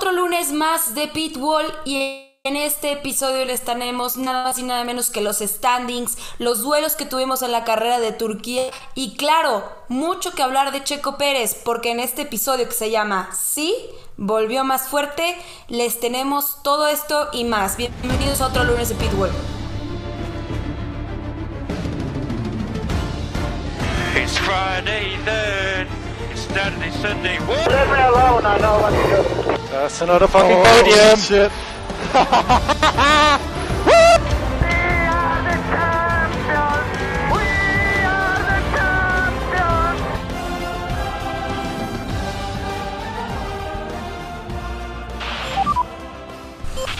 Otro lunes más de Pitbull y en este episodio les tenemos nada más y nada menos que los standings, los duelos que tuvimos en la carrera de Turquía y claro, mucho que hablar de Checo Pérez porque en este episodio que se llama Sí, volvió más fuerte, les tenemos todo esto y más. Bienvenidos a otro lunes de Pitbull. It's. Saturday, Sunday. What? Leave me alone, I know what to do. That's another fucking Oh, podium. shit.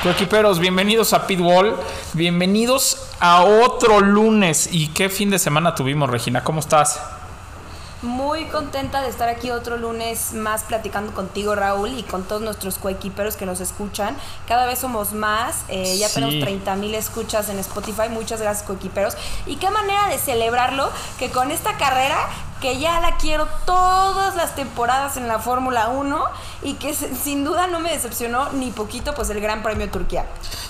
Coequiperos, bienvenidos a Pitbull, bienvenidos a otro lunes. ¿Y qué fin de semana tuvimos, Regina? ¿Cómo estás? Muy contenta de estar aquí otro lunes más platicando contigo, Raúl, y con todos nuestros coequiperos que nos escuchan. Cada vez somos más, eh, ya Sí. tenemos 30 mil escuchas en Spotify. Muchas gracias, coequiperos. Y qué manera de celebrarlo que con esta carrera, que ya la quiero todas las temporadas en la Fórmula 1 y que sin duda no me decepcionó ni poquito, pues el Gran Premio Turquía.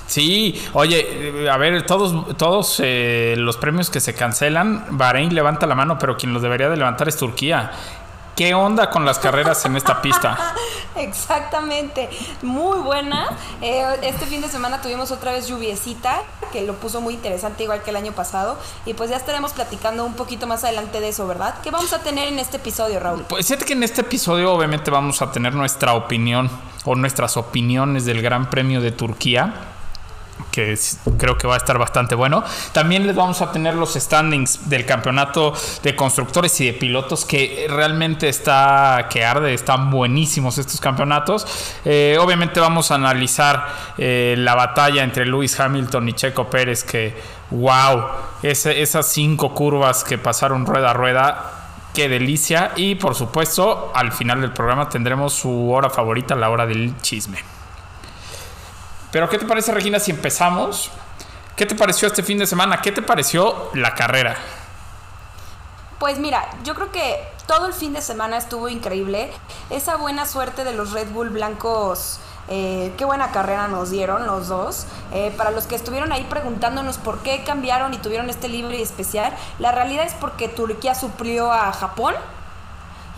Sí, oye, eh, a ver, todos, todos eh, los premios que se cancelan, Bahrein levanta la mano, pero quien los debería de levantar es Turquía. ¿Qué onda con las carreras en esta pista? Exactamente, muy buena. Eh, este fin de semana tuvimos otra vez lluviecita, que lo puso muy interesante, igual que el año pasado. Y pues ya estaremos platicando un poquito más adelante de eso, ¿verdad? ¿Qué vamos a tener en este episodio, Raúl? Pues fíjate que en este episodio obviamente vamos a tener nuestra opinión o nuestras opiniones del Gran Premio de Turquía que creo que va a estar bastante bueno. También les vamos a tener los standings del campeonato de constructores y de pilotos que realmente está que arde, están buenísimos estos campeonatos. Eh, obviamente vamos a analizar eh, la batalla entre Lewis Hamilton y Checo Pérez que wow, esas cinco curvas que pasaron rueda a rueda. Qué delicia. Y por supuesto, al final del programa tendremos su hora favorita, la hora del chisme. Pero ¿qué te parece, Regina, si empezamos? ¿Qué te pareció este fin de semana? ¿Qué te pareció la carrera? Pues mira, yo creo que todo el fin de semana estuvo increíble. Esa buena suerte de los Red Bull blancos, eh, qué buena carrera nos dieron los dos. Eh, para los que estuvieron ahí preguntándonos por qué cambiaron y tuvieron este libre especial, la realidad es porque Turquía suplió a Japón.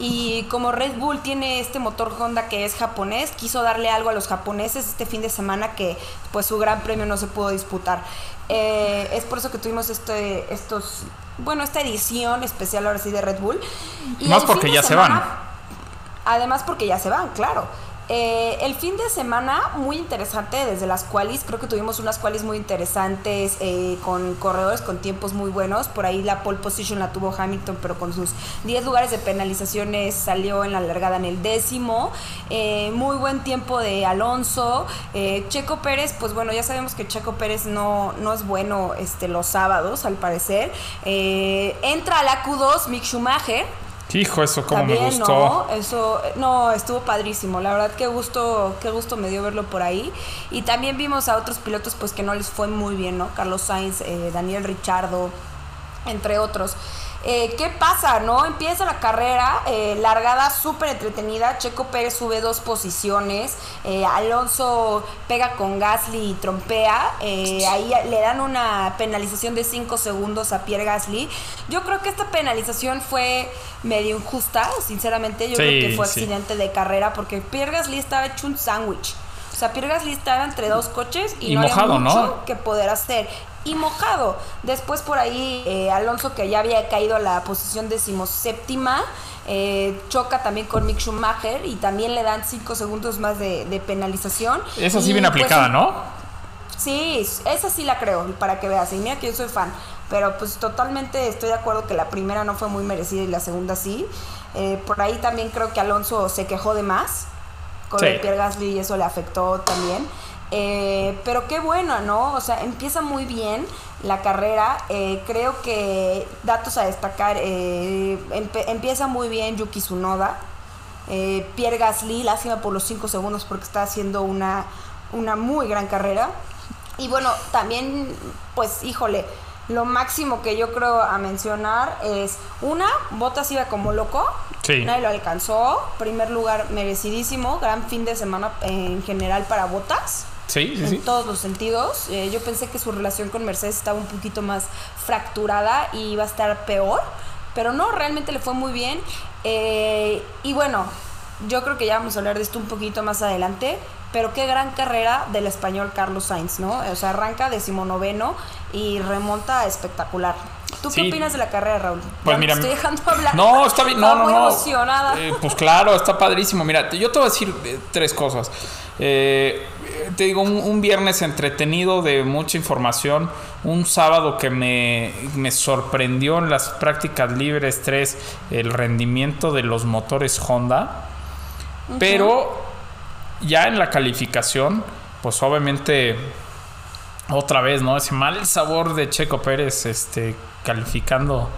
Y como Red Bull tiene este motor Honda que es japonés, quiso darle algo a los japoneses este fin de semana que pues su gran premio no se pudo disputar. Eh, es por eso que tuvimos este, estos, bueno, esta edición especial ahora sí de Red Bull. Y Más porque ya se van. Además porque ya se van, claro. Eh, el fin de semana muy interesante desde las qualis, creo que tuvimos unas qualis muy interesantes eh, con corredores con tiempos muy buenos, por ahí la pole position la tuvo Hamilton, pero con sus 10 lugares de penalizaciones salió en la largada en el décimo, Eh, muy buen tiempo de Alonso, Eh, Checo Pérez, pues bueno, ya sabemos que Checo Pérez no, no es bueno este, los sábados al parecer, Eh, entra a la Q2 Mick Schumacher, Hijo, eso como me gustó. ¿no? Eso, no, estuvo padrísimo. La verdad, qué gusto, qué gusto me dio verlo por ahí. Y también vimos a otros pilotos, pues que no les fue muy bien, ¿no? Carlos Sainz, eh, Daniel Richardo, entre otros. Eh, ¿Qué pasa, no? Empieza la carrera, eh, largada súper entretenida. Checo Pérez sube dos posiciones. eh, Alonso pega con Gasly y trompea. eh, ahí le dan una penalización de 5 segundos a Pierre Gasly. Yo creo que esta penalización fue medio injusta, sinceramente. Yo Sí, creo que fue sí. accidente de carrera porque Pierre Gasly estaba hecho un sándwich. O sea, Pierre Gasly estaba entre dos coches y, Y no mojado, había ¿no? mucho que poder hacer. Y mojado. Después por ahí eh, Alonso, que ya había caído a la posición decimoséptima, eh, choca también con Mick Schumacher y también le dan cinco segundos más de, de penalización. Esa sí Y, bien pues, aplicada, ¿no? Sí, esa sí la creo, para que veas. Y mira que yo soy fan. Pero pues totalmente estoy de acuerdo que la primera no fue muy merecida y la segunda sí. Eh, por ahí también creo que Alonso se quejó de más con Sí. el Pierre Gasly y eso le afectó también. Eh, pero qué bueno, ¿no? O sea, empieza muy bien la carrera. Eh, creo que datos a destacar, eh, empieza muy bien Yuki Tsunoda. Eh, Pierre Gasly, lástima por los 5 segundos porque está haciendo una, una muy gran carrera. Y bueno, también, pues, híjole, lo máximo que yo creo a mencionar es una, Botas iba como loco, Sí. nadie lo alcanzó, primer lugar merecidísimo, gran fin de semana en general para Botas. Sí, sí, en sí. todos los sentidos. Eh, yo pensé que su relación con Mercedes estaba un poquito más fracturada y iba a estar peor, pero no, realmente le fue muy bien. Eh, y bueno, yo creo que ya vamos a hablar de esto un poquito más adelante, pero qué gran carrera del español Carlos Sainz, ¿no? O sea, arranca decimonoveno y remonta espectacular. ¿Tú qué opinas de la carrera, Raúl? Pues Ya mira, estoy dejando hablar. No, está bien, no, no, muy no. emocionada. Eh, pues claro, está padrísimo. Mira, yo te voy a decir eh, tres cosas. Eh, te digo, un, un viernes entretenido de mucha información, un sábado que me, me sorprendió en las prácticas libres 3 el rendimiento de los motores Honda, pero ya en la calificación, pues obviamente otra vez, ¿no? Ese mal sabor de Checo Pérez, este, calificando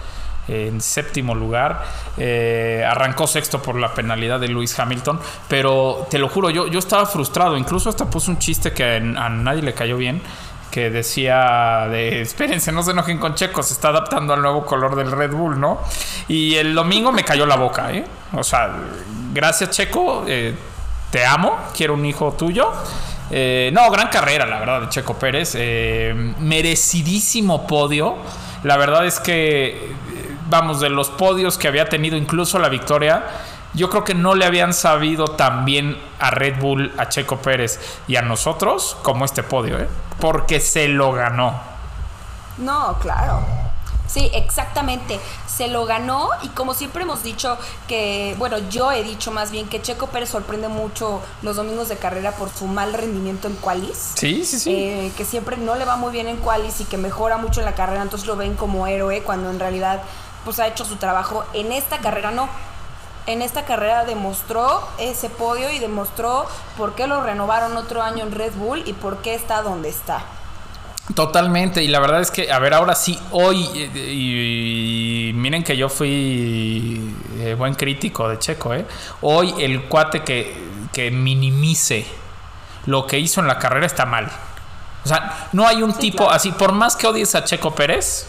en séptimo lugar. Eh, arrancó sexto por la penalidad de Lewis Hamilton. Pero te lo juro, yo, yo estaba frustrado. Incluso hasta puse un chiste que a, nadie le cayó bien. Que decía de espérense, no se enojen con Checo, se está adaptando al nuevo color del Red Bull, ¿no? Y el domingo me cayó la boca, ¿eh? O sea, gracias Checo, eh, te amo, quiero un hijo tuyo. Eh, no, gran carrera, la verdad, de Checo Pérez. Merecidísimo podio. La verdad es que, vamos, de los podios que había tenido, incluso la victoria, yo creo que no le habían sabido tan bien a Red Bull, a Checo Pérez y a nosotros como este podio, ¿eh? Porque se lo ganó. No, claro. Sí, exactamente. Se lo ganó y como siempre hemos dicho que, bueno, yo he dicho más bien que Checo Pérez sorprende mucho los domingos de carrera por su mal rendimiento en qualis. Sí, sí, sí. Eh, que siempre no le va muy bien en qualis y que mejora mucho en la carrera, entonces lo ven como héroe cuando en realidad pues ha hecho su trabajo. En esta carrera no. En esta carrera demostró ese podio y demostró por qué lo renovaron otro año en Red Bull y por qué está donde está. Totalmente, y la verdad es que, a ver, ahora sí, hoy, eh, y, y miren que yo fui eh, buen crítico de Checo, ¿eh? Hoy el cuate que, que minimice lo que hizo en la carrera está mal. O sea, no hay un Sí, tipo claro. así, por más que odies a Checo Pérez,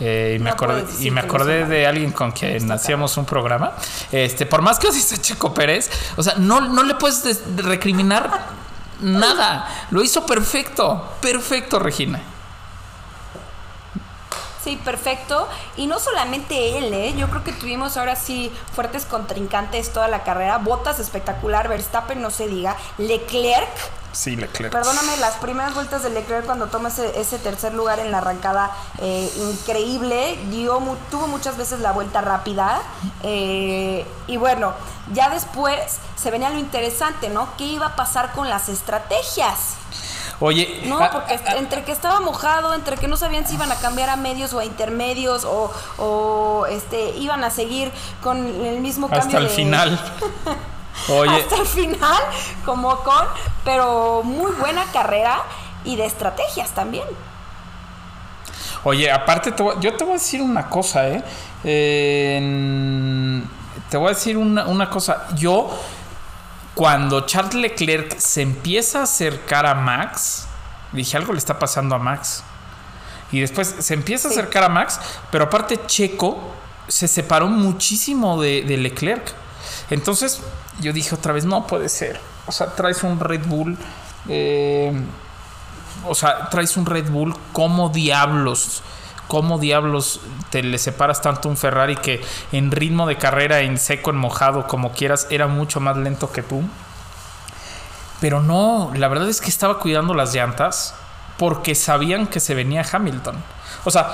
eh, y me acordé, y me acordé de alguien con quien hacíamos un programa. Este, por más que odies a Checo Pérez, o sea, no, no le puedes des- recriminar nada. Lo hizo perfecto. Perfecto, Regina. Sí, perfecto. Y no solamente él, ¿eh? Yo creo que tuvimos ahora sí fuertes contrincantes toda la carrera. Botas espectacular, Verstappen no se diga. Leclerc, Sí, Leclerc. perdóname, las primeras vueltas de Leclerc cuando toma ese, ese tercer lugar en la arrancada, eh, increíble. Dio, mu- tuvo muchas veces la vuelta rápida. eh, y bueno, ya después se venía lo interesante, ¿no? ¿Qué iba a pasar con las estrategias? Oye, No, ah, porque ah, entre que estaba mojado, entre que no sabían si iban a cambiar a medios o a intermedios o, o, este iban a seguir con el mismo cambio hasta el de- final. Oye, hasta el final, como con, pero muy buena carrera y de estrategias también. oye, aparte te voy- yo te voy a decir una cosa, ¿eh? Eh, te voy a decir una, una cosa. Yo, cuando Charles Leclerc se empieza a acercar a Max, dije, algo le está pasando a Max. Y después se empieza a acercar a Max, pero aparte Checo se separó muchísimo de, de Leclerc. Entonces yo dije otra vez, no puede ser. O sea, traes un Red Bull. eh, o sea, traes un Red Bull. ¿Cómo diablos? ¿Cómo diablos te le separas tanto un Ferrari que en ritmo de carrera, en seco, en mojado, como quieras, era mucho más lento que tú? Pero no, la verdad es que estaba cuidando las llantas porque sabían que se venía Hamilton. O sea,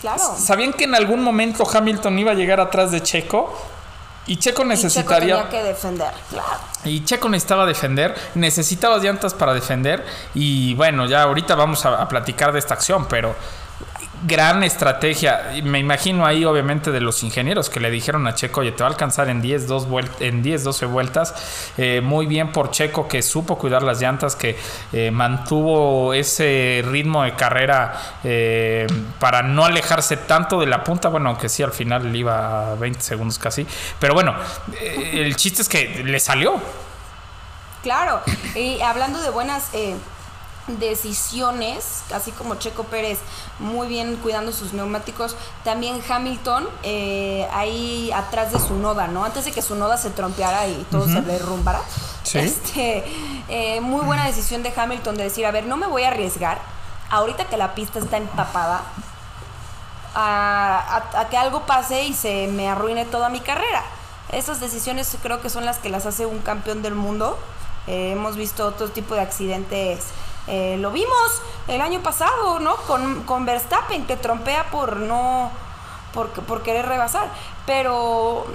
Claro. sabían que en algún momento Hamilton iba a llegar atrás de Checo y Checo Y Checo necesitaría tenía que defender, claro. y Checo necesitaba defender, necesitaba llantas para defender y bueno, ya ahorita vamos a, a platicar de esta acción, pero gran estrategia. Me imagino ahí obviamente de los ingenieros que le dijeron a Checo, oye, te va a alcanzar en 10, 2 vuel- en 10 12 vueltas. Eh, muy bien por Checo que supo cuidar las llantas, que eh, mantuvo ese ritmo de carrera eh, para no alejarse tanto de la punta. Bueno, aunque sí al final le iba a 20 segundos casi. Pero bueno, eh, el chiste es que le salió. Claro, y hablando de buenas decisiones, así como Checo Pérez muy bien cuidando sus neumáticos, también Hamilton eh, ahí atrás de su noda, ¿no? Antes de que su noda se trompeara y todo se derrumbara. Sí. Este, eh, muy buena decisión de Hamilton de decir, a ver, no me voy a arriesgar, ahorita que la pista está empapada, a, a- a que algo pase y se me arruine toda mi carrera. Esas decisiones creo que son las que las hace un campeón del mundo. Eh, hemos visto otro tipo de accidentes. Eh, lo vimos el año pasado, ¿no? Con, con Verstappen, que trompea por no. Por, por querer rebasar. Pero.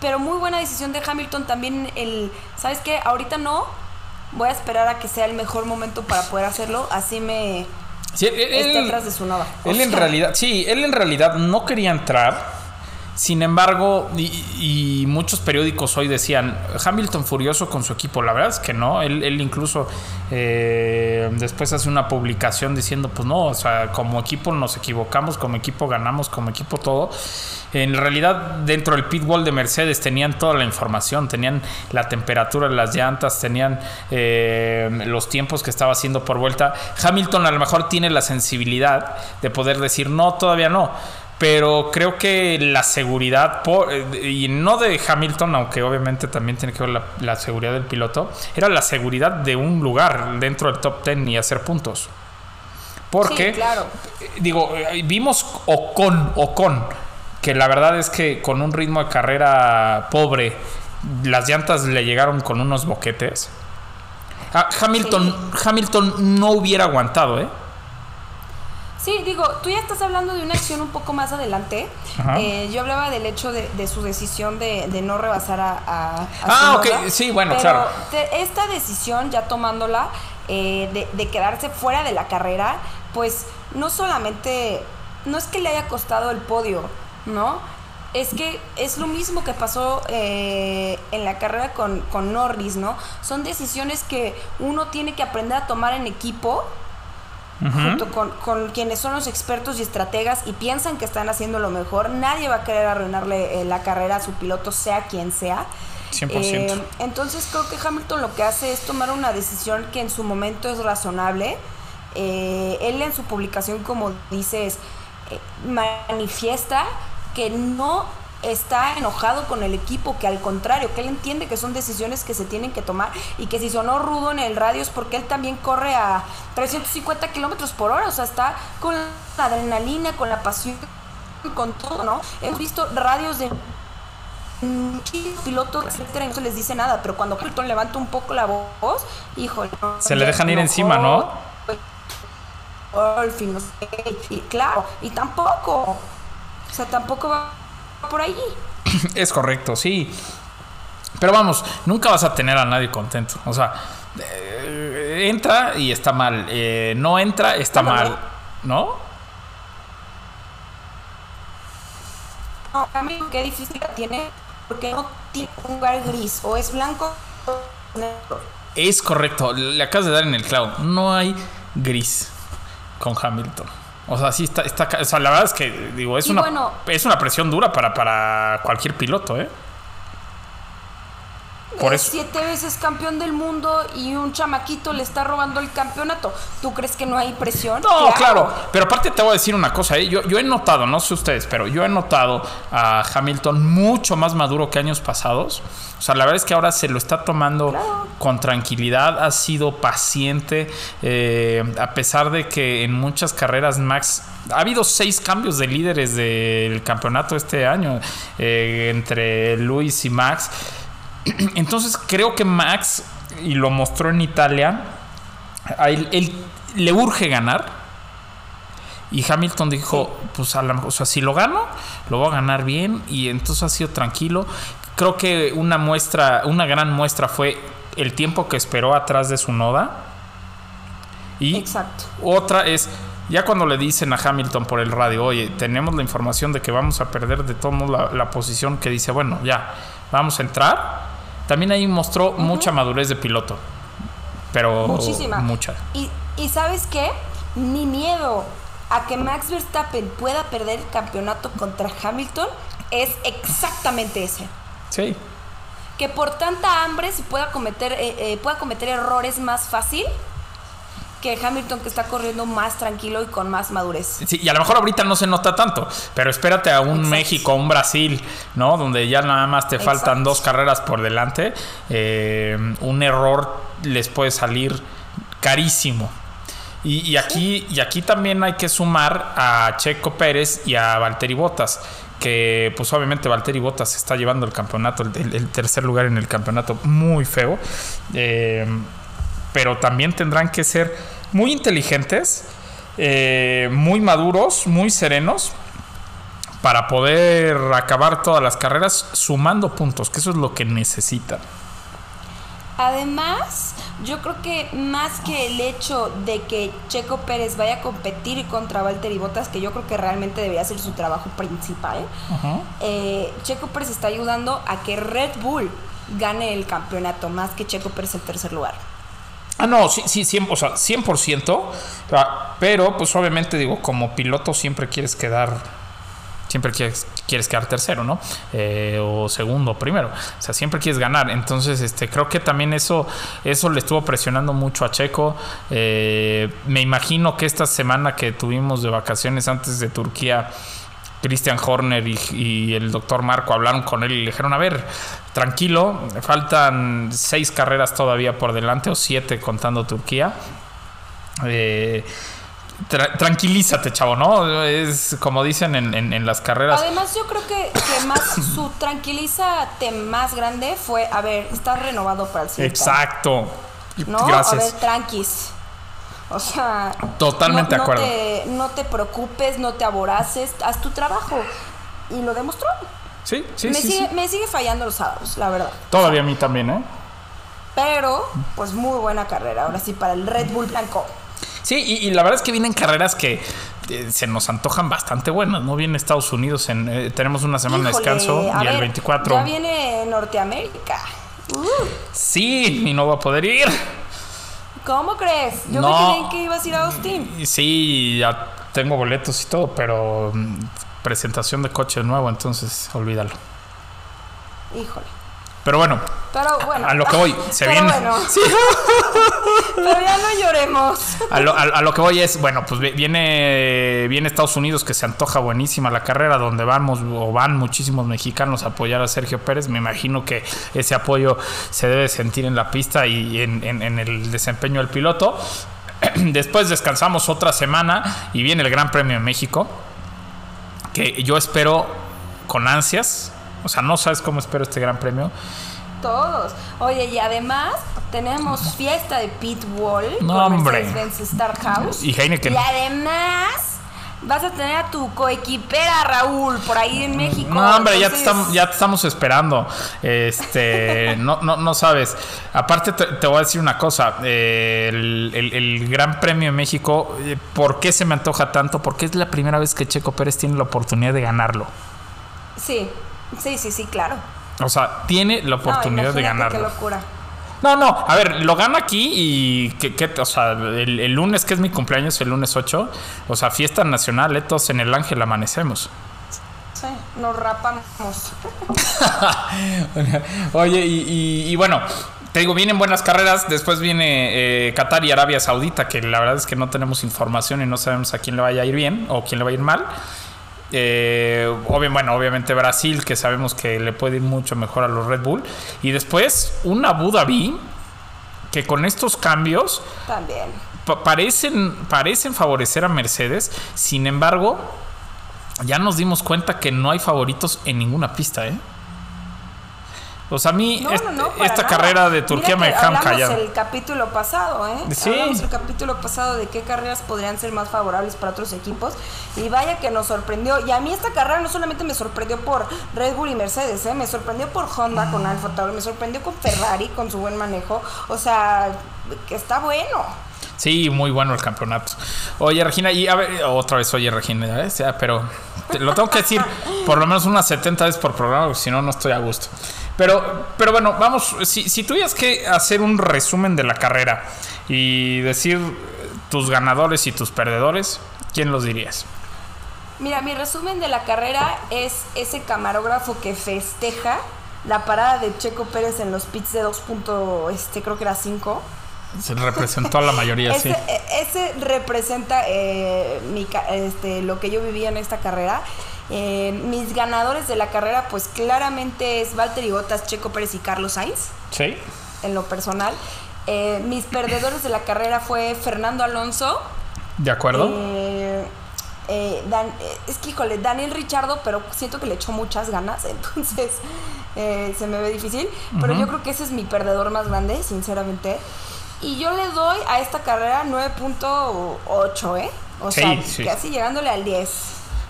Pero muy buena decisión de Hamilton también el. ¿Sabes qué? Ahorita no. Voy a esperar a que sea el mejor momento para poder hacerlo. Así me. Sí, él, esté él- atrás de su nova. Él en realidad, sí, él en realidad no quería entrar. Sin embargo, y, muchos periódicos hoy decían, Hamilton furioso con su equipo. La verdad es que no. Él, él incluso eh, después hace una publicación diciendo, pues no, o sea, como equipo nos equivocamos, como equipo ganamos, como equipo todo. En realidad, dentro del pit wall de Mercedes tenían toda la información, tenían la temperatura de las llantas, tenían eh, los tiempos que estaba haciendo por vuelta. Hamilton a lo mejor tiene la sensibilidad de poder decir, no, todavía no. Pero creo que la seguridad, por- eh, y no de Hamilton, aunque obviamente también tiene que ver la, la seguridad del piloto, era la seguridad de un lugar dentro del top 10 y hacer puntos. Porque, Sí, claro. eh, digo, eh, vimos Ocon, Ocon, que la verdad es que con un ritmo de carrera pobre, las llantas le llegaron con unos boquetes. Ah, Hamilton, Hamilton no hubiera aguantado, ¿eh? Sí, digo, tú ya estás hablando de una acción un poco más adelante. Eh, yo hablaba del hecho de, de su decisión de, de no rebasar a... a- a Ah, ok, sí, bueno, Pero claro. te- esta decisión, ya tomándola, eh, de, de quedarse fuera de la carrera, pues no solamente, no es que le haya costado el podio, ¿no? Es que es lo mismo que pasó eh, en la carrera con, con Norris, ¿no? Son decisiones que uno tiene que aprender a tomar en equipo junto con, con quienes son los expertos y estrategas y piensan que están haciendo lo mejor. Nadie va a querer arruinarle eh, la carrera a su piloto, sea quien sea. 100%. Eh, entonces creo que Hamilton lo que hace es tomar una decisión que en su momento es razonable. Eh, él en su publicación, como dices, eh, manifiesta que no está enojado con el equipo, que al contrario, que él entiende que son decisiones que se tienen que tomar y que si sonó rudo en el radio es porque él también corre a 350 kilómetros por hora, o sea, está con la adrenalina, con la pasión, con todo, ¿no? Hemos visto radios de muchísimos pilotos, etcétera, y no se les dice nada, pero cuando Hamilton levanta un poco la voz, híjole, Se le dejan ir encima, ¿no? sé, y claro, y tampoco, o sea, tampoco va por ahí. Es correcto, sí. Pero vamos, nunca vas a tener a nadie contento. O sea, eh, entra y está mal. eh, no entra, está No, mal. ¿No? No, a mí qué difícil la tiene porque no tiene un lugar gris, o es blanco o negro. Es correcto. Le acabas de dar en el clavo. No hay gris con Hamilton. O sea, sí está, está o sea, la verdad es que digo, es Y una bueno- es una presión dura para, para cualquier piloto, ¿eh? Por eso. siete veces campeón del mundo y un chamaquito le está robando el campeonato. ¿Tú crees que no hay presión? No, claro. Pero aparte te voy a decir una cosa, ¿eh? yo, yo he notado, no sé ustedes, pero yo he notado a Hamilton mucho más maduro que años pasados. O sea, la verdad es que ahora se lo está tomando con tranquilidad, ha sido paciente, eh, a pesar de que en muchas carreras Max... Ha habido seis cambios de líderes del campeonato este año eh, entre Luis y Max. Entonces creo que Max, y lo mostró en Italia, a él, él le urge ganar. Y Hamilton dijo, pues a lo mejor, o sea, si lo gano, lo voy a ganar bien. Y entonces ha sido tranquilo. Creo que una muestra, una gran muestra fue el tiempo que esperó atrás de su noda. Y Exacto. otra es, ya cuando le dicen a Hamilton por el radio, oye, tenemos la información de que vamos a perder de todo modo la, la posición, que dice, bueno, ya, vamos a entrar. También ahí mostró mucha madurez de piloto. Pero Muchísima. mucha. Y, y ¿sabes qué? Mi miedo a que Max Verstappen pueda perder el campeonato contra Hamilton es exactamente ese. Sí. Que por tanta hambre se pueda cometer, eh, eh, pueda cometer errores más fácil que Hamilton que está corriendo más tranquilo y con más madurez. Sí, y a lo mejor ahorita no se nota tanto, pero espérate a un Exacto. México, un Brasil, ¿no? Donde ya nada más te faltan Exacto. dos carreras por delante. eh, un error les puede salir carísimo. Y, y aquí, y aquí también hay que sumar a Checo Pérez y a Valtteri Bottas. Que pues obviamente Valtteri Bottas está llevando el campeonato, el, el- el tercer lugar en el campeonato muy feo. Eh, pero también tendrán que ser muy inteligentes, eh, muy maduros, muy serenos para poder acabar todas las carreras sumando puntos, que eso es lo que necesitan. Además, yo creo que más que el hecho de que Checo Pérez vaya a competir contra Valtteri Bottas, que yo creo que realmente debería ser su trabajo principal, eh, Checo Pérez está ayudando a que Red Bull gane el campeonato, más que Checo Pérez el tercer lugar. Ah, no, sí, sí, 100%, o sea, 100%, ah, pero pues obviamente digo, como piloto siempre quieres quedar, siempre quieres, quieres quedar tercero, ¿no? Eh, o segundo, primero, o sea, siempre quieres ganar, entonces este, creo que también eso, eso le estuvo presionando mucho a Checo, Eh, me imagino que esta semana que tuvimos de vacaciones antes de Turquía, Christian Horner y, y el doctor Marco hablaron con él y le dijeron, a ver, tranquilo, faltan seis carreras todavía por delante, o siete contando Turquía. Eh, tra- tranquilízate, chavo, ¿no? Es como dicen en, en- en las carreras. Además, yo creo que, que más su tranquilízate más grande fue, a ver, estás renovado para el siguiente Exacto. ¿no? A ver, tranquis. O sea, Totalmente no, acuerdo. Te, no te preocupes, no te aboraces, haz tu trabajo. Y lo demostró. Sí, sí, me, sí, sigue, sí. me sigue fallando los sábados, la verdad. Todavía a mí también, ¿eh? Pero, pues muy buena carrera, ahora sí, para el Red Bull Blanco. Sí, y, y la verdad es que vienen carreras que eh, se nos antojan bastante buenas, ¿no? Viene Estados Unidos, en, eh, tenemos una semana Híjole, de descanso y el ver, 24. Ya viene Norteamérica. Uh, Sí, y no va a poder ir. ¿Cómo crees? Yo No. me creí que ibas a ir a Austin. Sí, ya tengo boletos y todo, pero mm, presentación de coche nuevo, entonces olvídalo. Híjole. Pero bueno, Pero bueno. a lo que voy, se Pero viene. bueno. Sí. Pero ya no lloremos. A lo, a- a lo que voy es, bueno, pues vi- viene, viene Estados Unidos que se antoja buenísima la carrera, donde vamos o van muchísimos mexicanos a apoyar a Sergio Pérez. Me imagino que ese apoyo se debe sentir en la pista y en, en- en el desempeño del piloto. Después descansamos otra semana y viene el Gran Premio de México, que yo espero con ansias. O sea, no sabes cómo espero este Gran Premio. Todos. Oye, y además tenemos fiesta de Pit Wall No, hombre. Mercedes-Benz Star House. Y Heineken. Y además vas a tener a tu coequipera Raúl por ahí en México. No, hombre, ya te, estamos, ya te estamos esperando. Este, no, no, no sabes. Aparte, te, te voy a decir una cosa. eh, el, el- el Gran Premio de México, eh, ¿por qué se me antoja tanto? Porque es la primera vez que Checo Pérez tiene la oportunidad de ganarlo. Sí, sí, sí, sí, claro. O sea, tiene la No, oportunidad de ganarlo. Qué locura. No, no, a ver, lo gana aquí y que, que- o sea, el, el lunes que es mi cumpleaños, el lunes 8, o sea, fiesta nacional, eh, todos en el Ángel amanecemos. Sí, nos rapamos. Oye, y, y- y bueno, te digo, vienen buenas carreras. Después viene eh, Qatar y Arabia Saudita, que la verdad es que no tenemos información y no sabemos a quién le vaya a ir bien o quién le va a ir mal. Eh, obvio- bueno, obviamente Brasil, que sabemos que le puede ir mucho mejor a los Red Bull. Y después una Abu Dhabi, que con estos cambios También. pa- parecen, parecen favorecer a Mercedes. Sin embargo, ya nos dimos cuenta que no hay favoritos en ninguna pista, ¿eh? O sea, a mí No, est- no, no, para esta nada. carrera de Turquía Mira me hablamos callado. el capítulo pasado, ¿eh? Sí. Hablamos el capítulo pasado de qué carreras podrían ser más favorables para otros equipos. Y vaya que nos sorprendió. Y a mí esta carrera no solamente me sorprendió por Red Bull y Mercedes, ¿eh? Me sorprendió por Honda con Alfa Tauri, me sorprendió con Ferrari con su buen manejo. O sea, que está bueno. Sí, muy bueno el campeonato. Oye, Regina, y a ver, otra vez, oye, Regina, ¿eh? Pero te- lo tengo que decir por lo menos unas 70 veces por programa, porque si no, no estoy a gusto. Pero, pero bueno, vamos, si, si tuvieras que hacer un resumen de la carrera y decir tus ganadores y tus perdedores, ¿quién los dirías? Mira, mi resumen de la carrera es ese camarógrafo que festeja la parada de Checo Pérez en los pits de 2. punto, Este, creo que era 5. Se representó a la mayoría, ese, sí. e- ese representa eh, mi este, lo que yo vivía en esta carrera. Eh, mis ganadores de la carrera, pues claramente es Valtteri Bottas, Checo Pérez y Carlos Sainz, Sí. en lo personal. Eh, mis perdedores de la carrera fue Fernando Alonso. ¿De acuerdo? eh, eh, Dan- eh, es que, híjole, Daniel Richardo, pero siento que le echó muchas ganas, entonces eh, se me ve difícil. Pero yo creo que ese es mi perdedor más grande, sinceramente. Y yo le doy a esta carrera 9.8, ¿eh? O Sí, sea, sí. casi llegándole al 10.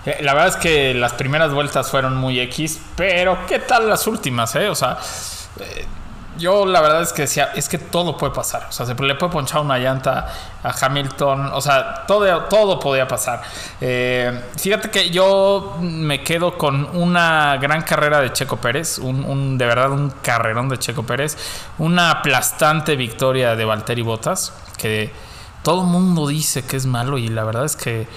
Eh, La verdad es que las primeras vueltas fueron muy X, pero ¿qué tal las últimas, eh? O sea, eh, yo la verdad es que decía, es que todo puede pasar. O sea, se le puede ponchar una llanta a Hamilton, o sea, todo, todo podía pasar. Eh, fíjate que yo me quedo con una gran carrera de Checo Pérez, un, de verdad un carrerón de Checo Pérez, una aplastante victoria de Valtteri Bottas, que todo el mundo dice que es malo y la verdad es que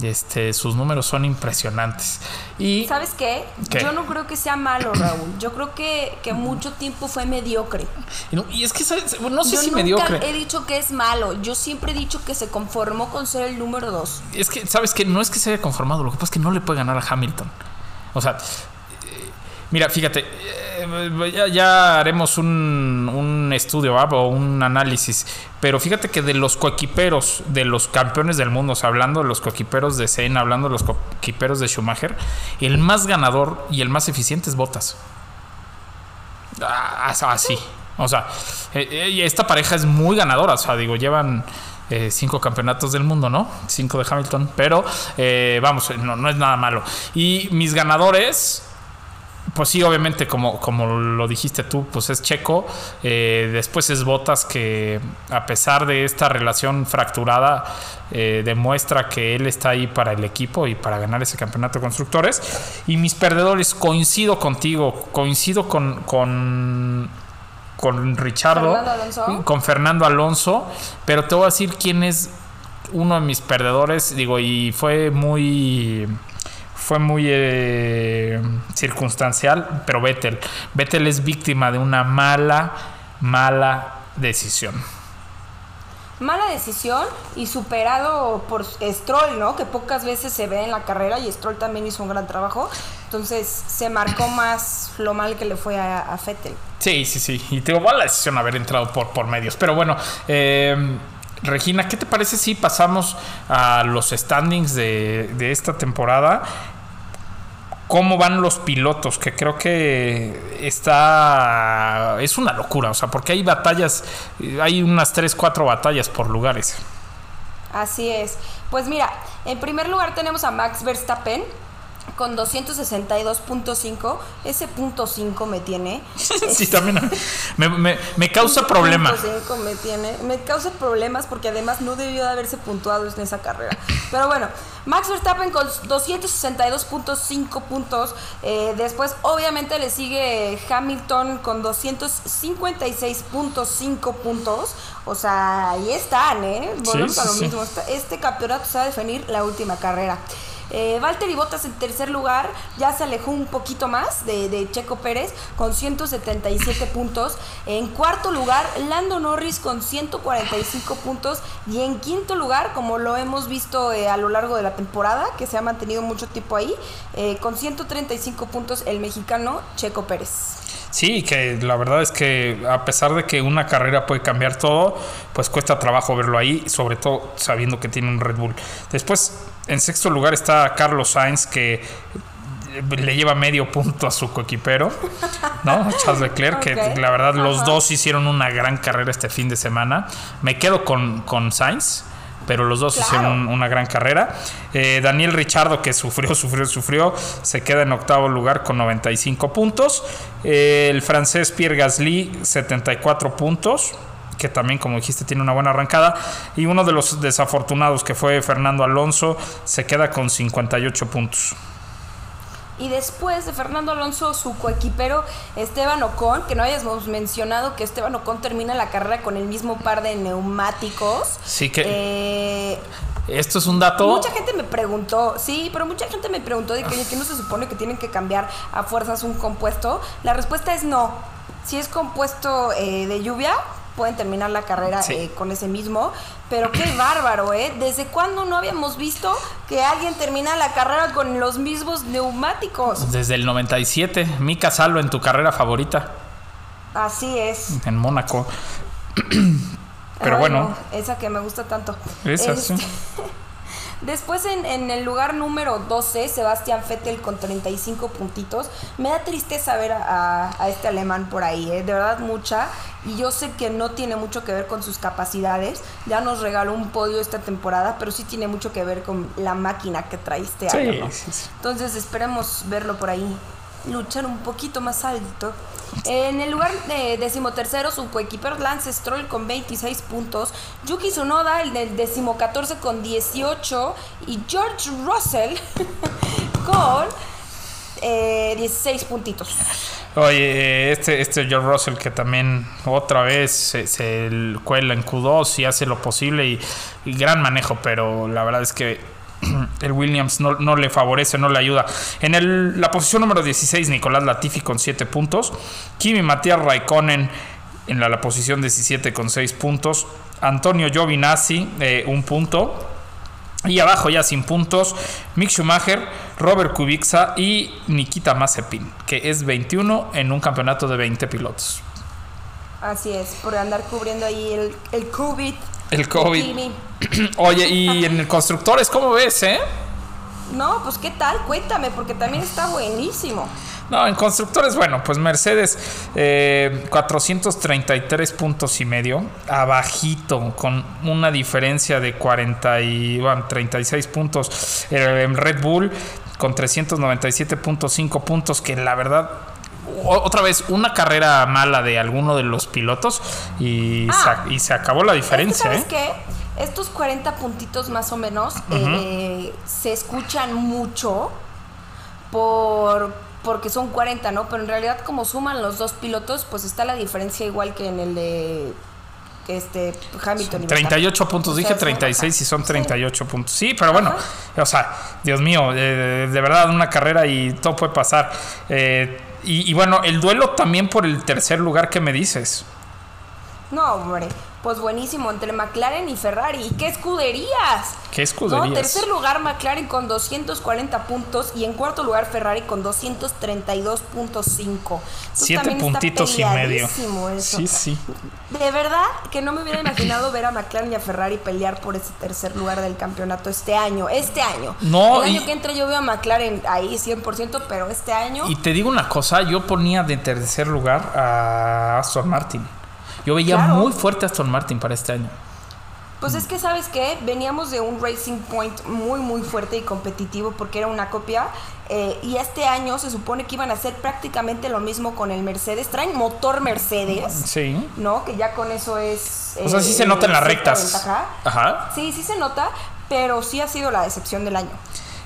este, sus números son impresionantes. Y ¿Sabes qué? ¿Qué? Yo no creo que sea malo, Raúl. Yo creo que, que mucho tiempo fue mediocre. y no, y es que no sé yo si nunca mediocre. he dicho que es malo. Yo siempre he dicho que se conformó con ser el número 2. Es que, ¿sabes que No es que se haya conformado, lo que pasa es que no le puede ganar a Hamilton. O sea, mira, fíjate, eh, ya, haremos un, un estudio ¿va? o un análisis, pero fíjate que de los coequiperos, de los campeones del mundo, o sea, hablando de los coequiperos de Senna, hablando de los coequiperos de Schumacher, el más ganador y el más eficiente es Bottas. Ah, Así. O sea, eh, eh, esta pareja es muy ganadora. O sea, digo, llevan cinco campeonatos del mundo, ¿no? Cinco de Hamilton. Pero, eh, vamos, no, no es nada malo. Y mis ganadores. Pues sí, obviamente, como, como lo dijiste tú, pues es Checo. eh, después es Botas, que a pesar de esta relación fracturada, eh, demuestra que él está ahí para el equipo y para ganar ese campeonato de constructores. Y mis perdedores, coincido contigo, coincido con, con, con Richardo, Fernando con Fernando Alonso, pero te voy a decir quién es uno de mis perdedores, digo, y fue muy fue muy eh, circunstancial, pero Vettel. Vettel es víctima de una mala, mala decisión. Mala decisión y superado por Stroll, ¿no? Que pocas veces se ve en la carrera y Stroll también hizo un gran trabajo. Entonces se marcó más lo mal que le fue a, a Vettel. Sí, sí, sí. Y te digo, mala decisión haber entrado por, por medios. Pero bueno, eh, Regina, ¿qué te parece si pasamos a los standings de, de esta temporada? ¿Cómo van los pilotos? Que creo que está. Es una locura, o sea, porque hay batallas, hay unas 3, 4 batallas por lugares. Así es. Pues mira, en primer lugar tenemos a Max Verstappen con 262.5. Ese punto 5 me tiene. sí, también me, me- me causa problema. Punto cinco me tiene. Me causa problemas porque además no debió de haberse puntuado en esa carrera. Pero bueno, Max Verstappen con 262.5 puntos. Eh, después, obviamente, le sigue Hamilton con 256.5 puntos. O sea, ahí están, ¿eh? Volvemos Sí, a lo sí. mismo. Este, este campeonato se va a definir la última carrera. Eh, Valtteri Bottas en tercer lugar ya se alejó un poquito más de, Checo Pérez con 177 puntos. En cuarto lugar, Lando Norris con 145 puntos. Y en quinto lugar, como lo hemos visto eh, a lo largo de la temporada, que se ha mantenido mucho tiempo ahí, eh, con 135 puntos el mexicano Checo Pérez. Sí, que la verdad es que a pesar de que una carrera puede cambiar todo, pues cuesta trabajo verlo ahí, sobre todo sabiendo que tiene un Red Bull. Después, en sexto lugar está Carlos Sainz, que le lleva medio punto a su coequipero, ¿no? Charles Leclerc, que la verdad los dos hicieron una gran carrera este fin de semana. Me quedo con, con Sainz. Pero los dos Claro. hicieron una gran carrera. Eh, Daniel Richardo, que sufrió, sufrió, sufrió, se queda en octavo lugar con 95 puntos. Eh, el francés Pierre Gasly, 74 puntos que también, como dijiste, tiene una buena arrancada. Y uno de los desafortunados, que fue Fernando Alonso, se queda con 58 puntos. Y después de Fernando Alonso, su coequipero Esteban Ocon, que no hayamos mencionado que Esteban Ocon termina la carrera con el mismo par de neumáticos. Sí que Eh, esto es un dato. Mucha gente me preguntó, sí, pero mucha gente me preguntó de que, oye, que no se supone que tienen que cambiar a fuerzas un compuesto. La respuesta es no. Si es compuesto eh, de lluvia, pueden terminar la carrera Sí. eh, con ese mismo. Pero qué bárbaro, ¿eh? ¿Desde cuándo no habíamos visto que alguien termina la carrera con los mismos neumáticos? Desde el 97, Mika Salo en tu carrera favorita Así es. en Mónaco. Pero Ay, bueno, no, esa que me gusta tanto. Esa, Este, sí. Después en, en el lugar número 12, Sebastián Vettel con 35 puntitos. Me da tristeza ver a, a- a este alemán por ahí, ¿eh? de verdad mucha. Y yo sé que no tiene mucho que ver con sus capacidades. Ya nos regaló un podio esta temporada, pero sí tiene mucho que ver con la máquina que trae este Sí. ¿no? sí, sí. Entonces esperemos verlo por ahí, luchar un poquito más alto. En el lugar de decimotercero, su coequiper Lance Stroll con 26 puntos, Yuki Tsunoda, el del decimocatorce con 18 y George Russell con eh, 16 puntitos. Oye, este, este George Russell que también otra vez se, cuela en Q2 y hace lo posible y gran manejo, pero la verdad es que el Williams no, no le favorece, no le ayuda. En el- la posición número 16, Nicolás Latifi con 7 puntos. Kimi Matías Raikkonen en la, posición 17 con 6 puntos. Antonio Giovinazzi, eh, un punto. Y abajo ya sin puntos, Mick Schumacher, Robert Kubica y Nikita Mazepin, que es 21 en un campeonato de 20 pilotos. Así es, por andar cubriendo ahí el, el COVID. El COVID. Oye, y en el constructores, ¿cómo ves, eh? No, pues qué tal, cuéntame, porque también está buenísimo. No, en constructores, bueno, pues Mercedes eh, 433 puntos y medio, abajito, con una diferencia de 40 y, bueno, 36 puntos. Eh, en Red Bull con 397.5 puntos, que la verdad, otra vez, una carrera mala de alguno de los pilotos y, Ah. se, y se acabó la diferencia, Es que, ¿eh? ¿Sabes qué? Estos 40 puntitos más o menos eh, se escuchan mucho por porque son 40, ¿no? Pero en realidad como suman los dos pilotos, pues está la diferencia igual que en el de este Hamilton y Verstappen. 38 puntos, O dije sea, son- 36 y son sí. 38 puntos. Sí, pero bueno, Ajá. o sea, Dios mío, eh, de verdad una carrera y todo puede pasar. Eh, y, bueno, el duelo también por el tercer lugar que me dices. No, hombre, pues buenísimo entre McLaren y Ferrari. ¿Y qué escuderías? ¿Qué escuderías? No, tercer lugar McLaren con 240 puntos y en cuarto lugar Ferrari con 232.5. Entonces, Siete puntitos y medio. eso. Sí, sí. De verdad que no me hubiera imaginado ver a McLaren y a Ferrari pelear por ese tercer lugar del campeonato este año. Este año. No, El año que entra yo veo a McLaren ahí 100%, pero este año... Y te digo una cosa, yo ponía de tercer lugar a Aston Martin. Yo veía Claro. muy fuerte a Aston Martin para este año. Pues es que, ¿sabes qué? Veníamos de un Racing Point muy, muy fuerte y competitivo porque era una copia. eh, y este año se supone que iban a hacer prácticamente lo mismo con el Mercedes. Traen motor Mercedes, Sí. ¿no? Que ya con eso es... O sea, sí se eh, nota en las rectas. Ajá. Sí, sí se nota, pero sí ha sido la decepción del año.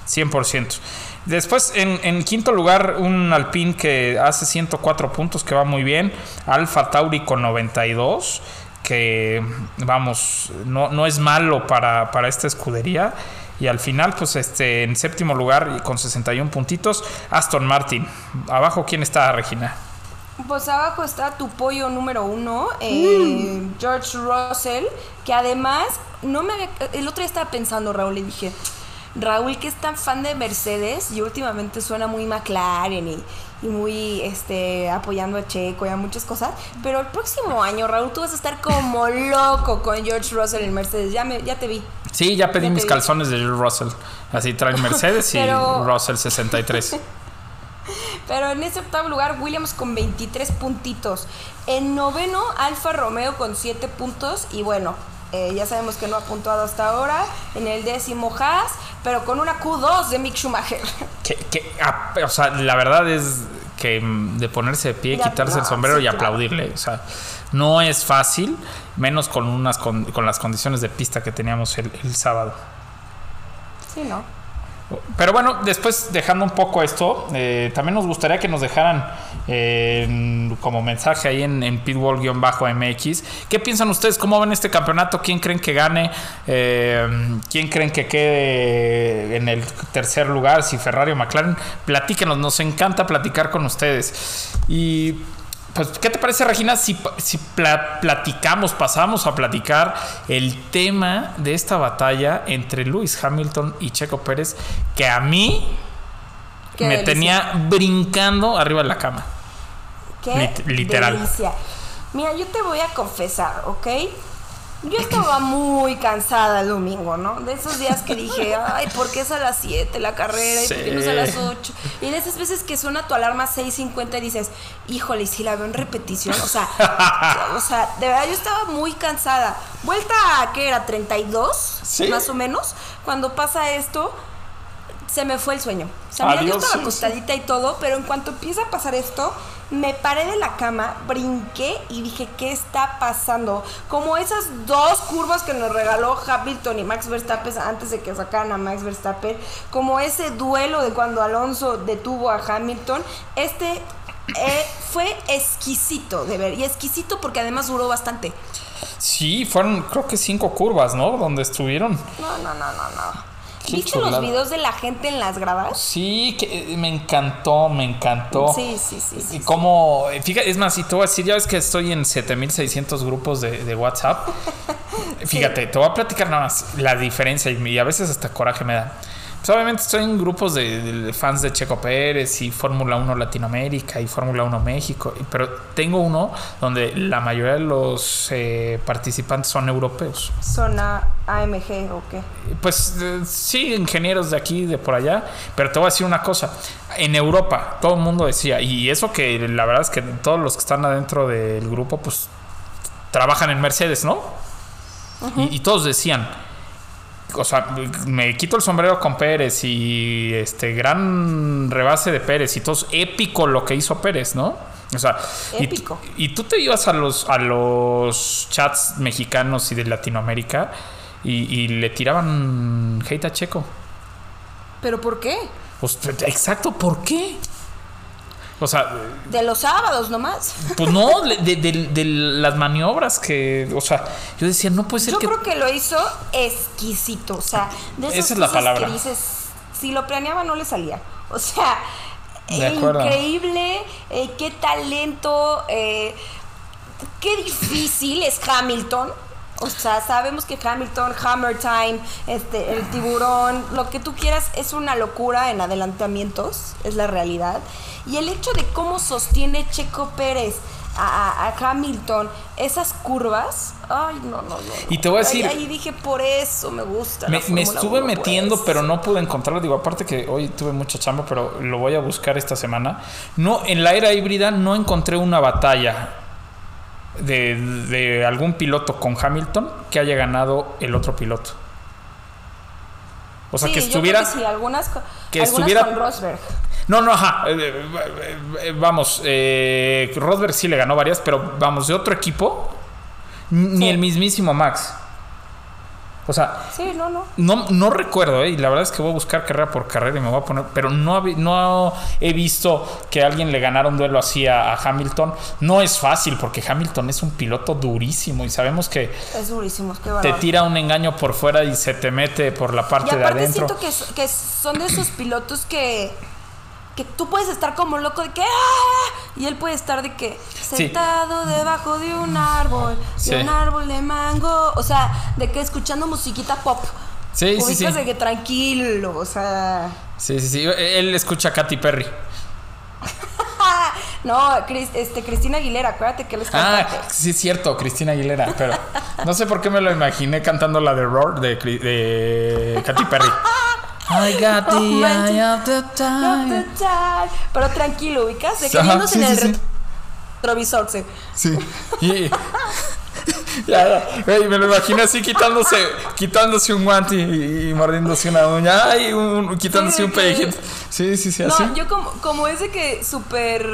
100%. Después, en, en quinto lugar, un Alpine que hace 104 puntos, que va muy bien. Alfa Tauri con 92, que vamos, no, no es malo para, para esta escudería. Y al final, pues este, en séptimo lugar, y con 61 puntitos, Aston Martin. Abajo, ¿quién está, Regina? Pues abajo está tu pollo número uno, eh, George Russell, que además, no me había- el otro día estaba pensando, Raúl, y dije, Raúl, que es tan fan de Mercedes y últimamente suena muy McLaren y, y muy este, apoyando a Checo y a muchas cosas, pero el próximo año, Raúl, tú vas a estar como loco con George Russell en Mercedes, ya, me, ya te vi. Sí, ya pedí Ya mis vi. calzones de George Russell. Así traen Mercedes y Russell 63. Pero en ese octavo lugar, Williams con 23 puntitos. En noveno, Alfa Romeo con 7 puntos. Y bueno, eh, ya sabemos que no ha puntuado hasta ahora. En el décimo, Haas, pero con una Q2 de Mick Schumacher. Que, que, ah, o sea, la verdad es que de ponerse de pie, quitarse el sombrero sí, y claro. aplaudirle. O sea, no es fácil, menos con unas con, con las condiciones de pista que teníamos el, el sábado. Sí, ¿no? Pero bueno, después dejando un poco esto, eh, también nos gustaría que nos dejaran eh, como mensaje ahí en, en pitbull-mx. ¿Qué piensan ustedes? ¿Cómo ven este campeonato? ¿Quién creen que gane? Eh, ¿Quién creen que quede en el tercer lugar? Si Ferrari o McLaren. Platíquenos, nos encanta platicar con ustedes. Y pues, ¿qué te parece, Regina, si, si pla- platicamos, pasamos a platicar el tema de esta batalla entre Lewis Hamilton y Checo Pérez, que a mí Qué me delicia. tenía brincando arriba de la cama? Qué Lit- literal. delicia. Mira, yo te voy a confesar, ¿ok? Yo estaba muy cansada el domingo, ¿no? De esos días que dije, ay, ¿por qué es a las 7 la carrera? ¿Y por qué no es a las Sí. 8? Y de esas veces que suena tu alarma 6.50 y dices, híjole, ¿y si la veo en repetición? O sea, o sea, de verdad yo estaba muy cansada. Vuelta a, ¿qué era? ¿32? Sí. Más o menos. Cuando pasa esto, se me fue el sueño. O sea, mira, yo estaba acostadita y todo, pero en cuanto empieza a pasar esto, me paré de la cama, brinqué y dije, ¿qué está pasando? Como esas dos curvas que nos regaló Hamilton y Max Verstappen antes de que sacaran a Max Verstappen, como ese duelo de cuando Alonso detuvo a Hamilton, este eh, fue exquisito de ver, y exquisito porque además duró bastante. Sí, fueron creo que cinco curvas, ¿no? Donde estuvieron. No, no, no, no, no. ¿Viste los videos de la gente en las gradas? Sí, que eh, me encantó, me encantó. Sí, sí, sí, sí, como, fíjate, es más, y te voy a decir, ya ves que estoy en 7600 grupos de, de WhatsApp. Fíjate, te voy a platicar nada más la diferencia y, y a veces hasta coraje me da. Pues obviamente estoy en grupos de, de fans de Checo Pérez y Fórmula 1 Latinoamérica y Fórmula 1 México, pero tengo uno donde la mayoría de los eh, participantes son europeos. ¿Zona AMG o qué? Pues eh, sí, ingenieros de aquí, de por allá. Pero te voy a decir una cosa. En Europa, todo el mundo decía, y eso que la verdad es que todos los que están adentro del grupo, pues trabajan en Mercedes, ¿no? y, y todos decían, o sea, me quito el sombrero con Pérez y este gran rebase de Pérez y todo, épico lo que hizo Pérez, ¿no? O sea, y- Épico. Y, tú te ibas a los, a los chats mexicanos y de Latinoamérica y, y le tiraban hate a Checo. ¿Pero por qué? Pues, exacto, ¿por qué? O sea, De los sábados nomás. pues no, de, de- de las maniobras que, o sea, yo decía, no puede ser Yo que... creo que lo hizo exquisito. O sea, de esas Esa es la palabra. que dices, si lo planeaba no le salía. O sea, increíble, eh, qué talento, eh, qué difícil es Hamilton. O sea, sabemos que Hamilton, Hammer Time, este, el tiburón, lo que tú quieras, es una locura en adelantamientos, es la realidad. Y el hecho de cómo sostiene Checo Pérez a, Hamilton esas curvas, ay, no, no, no. Y te voy a Ahí- decir- Ahí, dije, por eso me gusta. Me, estuve 1, por metiendo, pero no pude encontrarlo. Digo, aparte que hoy tuve mucha chamba, pero lo voy a buscar esta semana. No, en la era híbrida no encontré una batalla de, de algún piloto con Hamilton que haya ganado el otro piloto. O sea, Sí, que yo creo estuviera. que sí, algunas, co- que algunas estuviera- con Rosberg. No, no, ajá. eh, eh, eh, vamos, eh, Rosberg sí le ganó varias, pero vamos, de otro equipo, ni Sí. el mismísimo Max. O sea, Sí, no, no. no, no recuerdo, ¿eh? y la verdad es que voy a buscar carrera por carrera y me voy a poner, pero no, no he visto que alguien le ganara un duelo así a, a Hamilton. No es fácil porque Hamilton es un piloto durísimo y sabemos que Es durísimo, qué te tira un engaño por fuera y se te mete por la Y parte de aparte adentro. siento que son de esos pilotos que, que tú puedes estar como loco de que ¡ah! y él puede estar de que sentado debajo de un árbol, Sí. de un árbol de mango, o sea, de que escuchando musiquita pop. Sí, sí, sí. De que tranquilo, o sea, Sí, sí, sí. Él escucha a Katy Perry. no, Cris- este Cristina Aguilera, acuérdate que él es Ah, cantante. sí, es cierto, Cristina Aguilera, pero no sé por qué me lo imaginé cantando la de Roar de, de Katy Perry. I got the eye of the time. Pero tranquilo, ubicas, de sí, en el sí, sí. retrovisor, sí. Y, ya, me lo imaginé así quitándose, quitándose un guante y, y mordiéndose una uña. Ay, un- quitándose un pellejito. Sí, sí, sí, No, yo como, como ese que súper.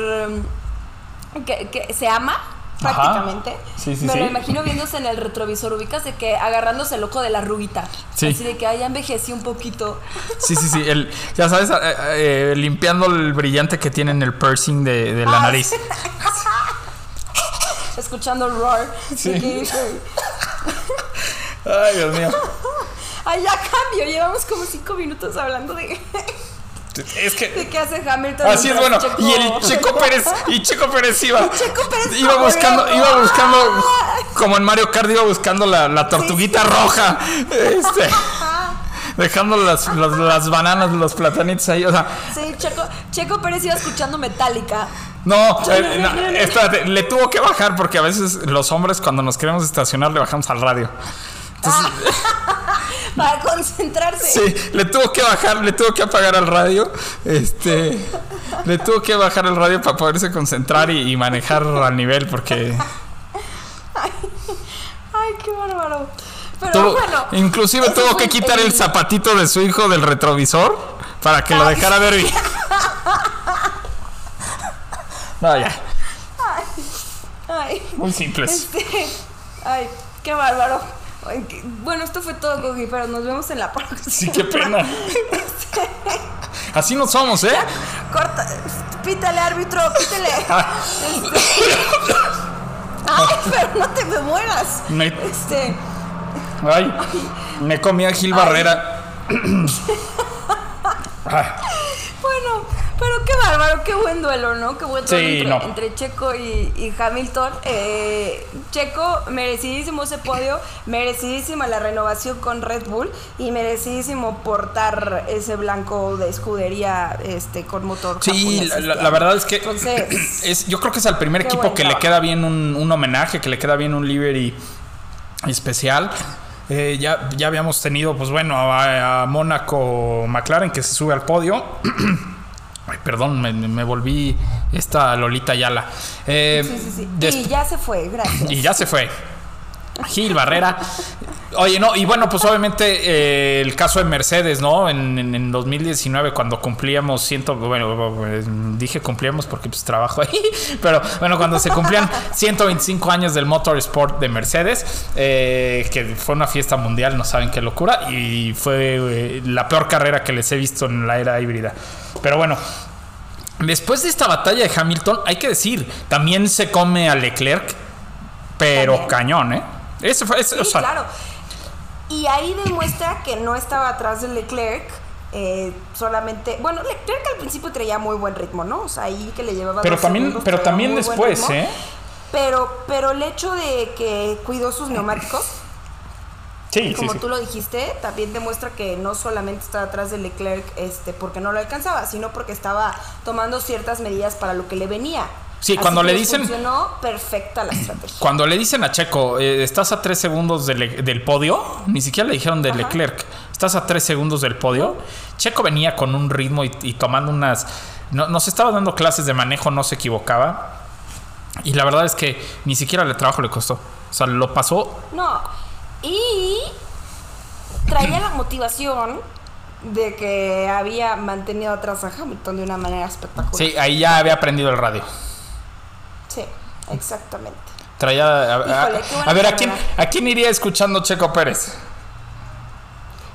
Que, que se ama. Prácticamente. Sí, sí, me sí. lo imagino viéndose en el retrovisor, ubicas de que agarrándose el ojo de la rubita. Sí. Así de que ay, ya envejecí un poquito. Sí, sí, sí. El, ya sabes, eh, eh, limpiando el brillante que tiene en el piercing de, de la nariz. Escuchando Roar. Sí. Ay, Dios mío. Ay, ya cambio. Llevamos como cinco minutos hablando de. Es que ¿De qué hace Hamilton? Así es bueno. Y el Checo Pérez, y Checo Pérez iba. Checo Pérez iba buscando, iba buscando, como en Mario Kart, iba buscando la, la tortuguita roja. Este, dejando las, las, las bananas, los platanitos ahí. O sea, Sí, Checo, Checo Pérez iba escuchando Metallica. no, eh, no, espérate, le tuvo que bajar porque a veces los hombres cuando nos queremos estacionar le bajamos al radio. Para concentrarse. Sí, le tuvo que bajar, le tuvo que apagar al radio. Este, le tuvo que bajar el radio para poderse concentrar y, y manejar al nivel porque Ay, qué bárbaro. Pero tuvo- bueno. inclusive tuvo que quitar el zapatito de su hijo del retrovisor para que lo Ay. dejara ver bien. No, ya, Ay, muy simples. este. Ay, qué bárbaro. Ay, Bueno, esto fue todo, Coqui, pero nos vemos en la próxima. Sí, qué pena. Así no somos, ¿eh? Corta. Pítale, árbitro, pítale. Ah. Ay, pero no te me mueras. Me- Este. Ay, me comí a Gil Barrera. Ay. Pero qué bárbaro, qué buen duelo, ¿no? Qué buen duelo Sí, entre, no. entre Checo y, y Hamilton. Eh, Checo, merecidísimo ese podio, merecidísima la renovación con Red Bull y merecidísimo portar ese blanco de escudería este con motor. Sí, la, la- verdad es que Entonces, es, yo creo que es al primer equipo que le queda bien un, un homenaje, que le queda bien un livery especial. Eh, ya, ya habíamos tenido, pues bueno, a, a Mónaco McLaren que se sube al podio. Ay, perdón, me, me volví esta Lolita Yala. Eh, sí, sí, sí. des- Y ya se fue, gracias. y ya se fue. Gil Barrera. Oye, no, y bueno, pues obviamente eh, el caso de Mercedes, ¿no? En, en, en 2019, cuando cumplíamos ciento, bueno, dije cumplíamos porque pues trabajo ahí, pero bueno, cuando se cumplían 125 años del Motorsport de Mercedes, eh, que fue una fiesta mundial, no saben qué locura, y fue eh, la peor carrera que les he visto en la era híbrida. Pero bueno, Después de esta batalla de Hamilton, hay que decir, también se come a Leclerc, pero cañón, ¿eh? Ese fue, ese- Sí, o sea, claro. Y ahí demuestra que no estaba atrás de Leclerc. eh, solamente, bueno, Leclerc al principio traía muy buen ritmo, ¿no? O sea, ahí que le llevaba Pero también- segundos, pero también después, ritmo. ¿eh? Pero, pero el hecho de que cuidó sus neumáticos, sí, sí, como sí. tú lo dijiste, también demuestra que no solamente estaba atrás de Leclerc este, porque no lo alcanzaba, sino porque estaba tomando ciertas medidas para lo que le venía. Sí, Así cuando que le dicen- Funcionó perfecta la estrategia. Cuando le dicen a Checo, eh, estás a tres segundos de Le- del podio, ni siquiera le dijeron de Leclerc, estás a tres segundos del podio. Checo venía con un ritmo y, y tomando unas. No, nos estaba dando clases de manejo, no se equivocaba. Y la verdad es que ni siquiera el trabajo le costó. O sea, lo pasó. No. Y traía la motivación de que había mantenido atrás a Hamilton de una manera espectacular. Sí, ahí ya había aprendido el radio. Exactamente. Traía. A, a- Híjole, qué buena a ver, ¿a quién. ¿a quién iría escuchando Checo Pérez?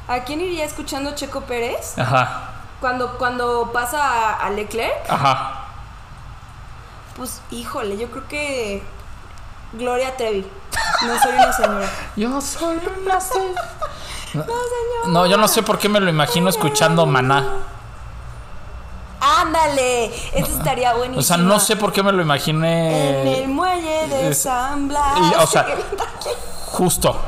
¿A quién iría escuchando Checo Pérez? Ajá, Cuando, cuando pasa a, a Leclerc, ajá. pues híjole, yo creo que Gloria Trevi. No soy una señora. Yo soy una señora. No, señor. No, yo no sé por qué me lo imagino escuchando Maná. Ándale, eso estaría buenísimo. O sea, no sé por qué me lo En el imaginé muelle de es- San Blas. y, o sea, justo.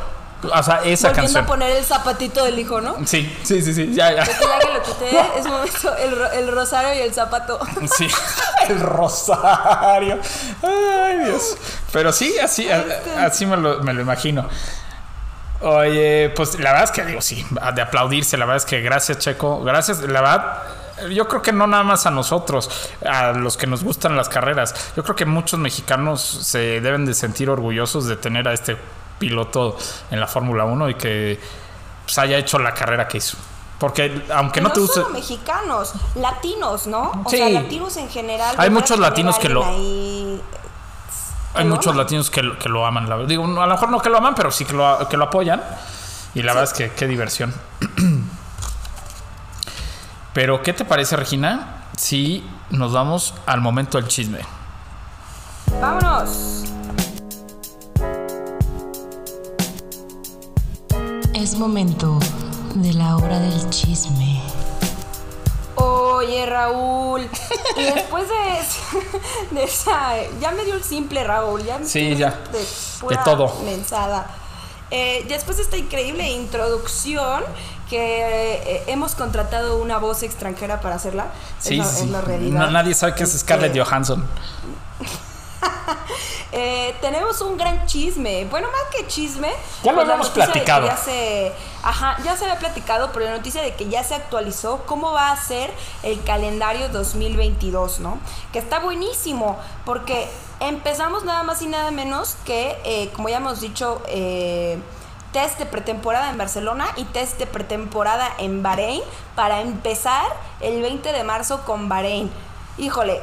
O sea, esa Volviendo canción. a poner el zapatito del hijo, ¿no? Sí, sí, sí, sí. Ya, ya. Porque ya que lo quité, es momento el, el rosario y el zapato. Sí, el rosario. Ay, Dios. Pero sí, así, a- así me lo, me lo imagino. Oye, pues la verdad es que digo, sí, de aplaudirse, la verdad es que gracias, Checo. Gracias, la verdad. Yo creo que no nada más a nosotros, a los que nos gustan las carreras. Yo creo que muchos mexicanos se deben de sentir orgullosos de tener a este piloto en la Fórmula 1 y que pues, haya hecho la carrera que hizo. Porque aunque no, no te guste... solo mexicanos, latinos, ¿no? O Sí. sea, latinos en general. Hay muchos latinos que lo- ahí, Hay muchos latinos que, lo- que lo aman. Digo, a lo mejor no que lo aman, pero sí que lo, que lo apoyan. Y la verdad es que qué diversión. pero, ¿qué te parece, Regina? Si nos vamos al momento del chisme. Vámonos. Es momento de la hora del chisme. Oye, Raúl. Y después de, ese- de esa. Ya me dio el simple, Raúl. Ya me Sí, ya. De, pura todo. Mensada. Eh, después de esta increíble introducción, que eh, hemos contratado una voz extranjera para hacerla. Sí, es, la, sí. es la realidad. No, nadie sabe que es Scarlett Este, Johansson. Eh, tenemos un gran chisme. Bueno, más que chisme. Ya lo pues habíamos platicado. Ya se, ajá, ya se había platicado, pero la noticia de que ya se actualizó cómo va a ser el calendario 2022, ¿no? Que está buenísimo, porque empezamos nada más y nada menos que, eh, como ya hemos dicho, eh, test de pretemporada en Barcelona y test de pretemporada en Bahrein para empezar el 20 de marzo con Bahrein. Híjole,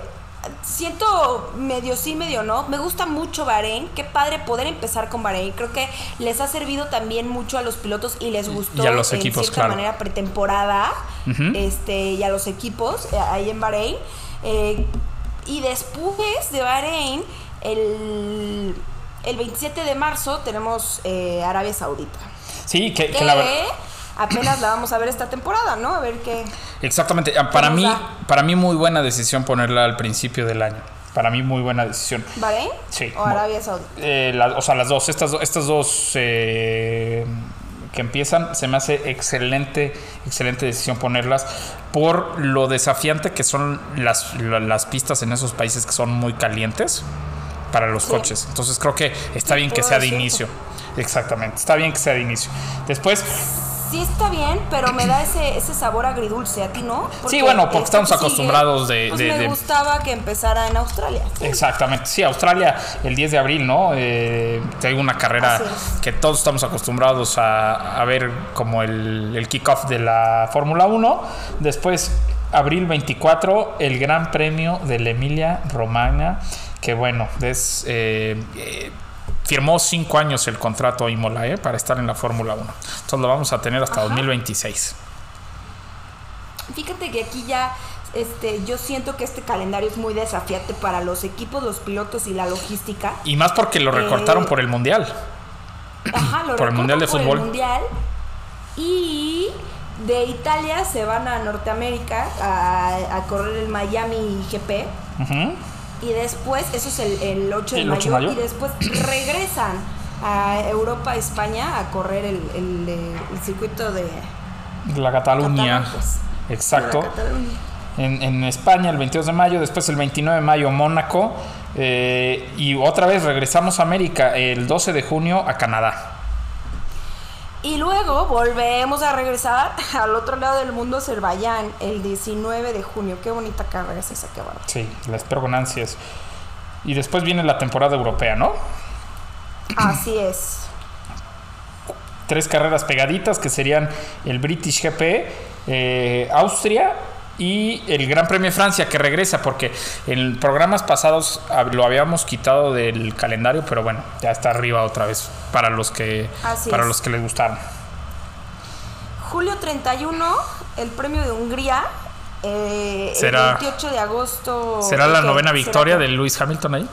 siento medio sí, medio no. Me gusta mucho Bahrein. Qué padre poder empezar con Bahrein. Creo que les ha servido también mucho a los pilotos y les gustó Y a los en cierta claro. manera pretemporada. Este, y a los equipos eh, ahí en Bahrein. Eh, y después de Bahrein, el, el 27 de marzo tenemos eh, Arabia Saudita. Sí, que, que Que la verdad. apenas la vamos a ver esta temporada, ¿no? A ver qué. Exactamente. Ah, Para mí, da? para mí muy buena decisión ponerla al principio del año. Para mí muy buena decisión. ¿Bahrein? Sí. O Arabia Saudita. Eh, la- o sea, las dos, estas, estas dos eh, que empiezan, se me hace excelente, excelente decisión ponerlas por lo desafiante que son las, la- las pistas en esos países que son muy calientes para los Sí. coches. Entonces creo que está bien que sea de inicio. Exactamente, está bien que sea de inicio. Después, Sí está bien, pero me da ese, ese sabor agridulce, ¿a ti no? Sí, bueno, porque esta estamos sigue, acostumbrados de- pues de- me de- gustaba que empezara en Australia. Sí. Exactamente, sí, Australia el 10 de abril, ¿no? Eh, tengo una carrera es. que todos estamos acostumbrados a, a ver como el, el kickoff de la Fórmula 1. Después, abril 24, el Gran Premio de la Emilia Romagna, que bueno, es, eh, eh, firmó cinco años el contrato Imola eh, para estar en la Fórmula 1. Entonces lo vamos a tener hasta 2026. Fíjate que aquí ya este, yo siento que este calendario es muy desafiante para los equipos, los pilotos y la logística. Y más porque lo recortaron Eh, por el Mundial. Ajá, lo Por el Mundial de por Fútbol. El mundial. Y de Italia se van a Norteamérica a, a correr el Miami GP. Y después, eso es el, el 8 de ¿El mayo, 8 de mayo? Y después regresan a Europa, España, a correr el, el, eh, circuito de La Cataluña. Cataluña, pues. Exacto. de la Cataluña. En, en España el 22 de mayo, después el 29 de mayo Mónaco eh, y otra vez regresamos a América el 12 de junio a Canadá. Y luego volvemos a regresar al otro lado del mundo, Azerbaiyán, el 19 de junio. Qué bonita carrera es esa, qué bárbaro. Sí, la espero con ansias. Y después viene la temporada europea, ¿no? Así es. Tres carreras pegaditas que serían el British GP, eh, Austria y el Gran Premio de Francia que regresa porque en programas pasados lo habíamos quitado del calendario, pero bueno, ya está arriba otra vez para los que Así para es. los que les gustaron. Julio 31, el premio de Hungría. eh, Será- el 28 de agosto. ¿Será la novena ¿Será victoria de Lewis Hamilton ahí?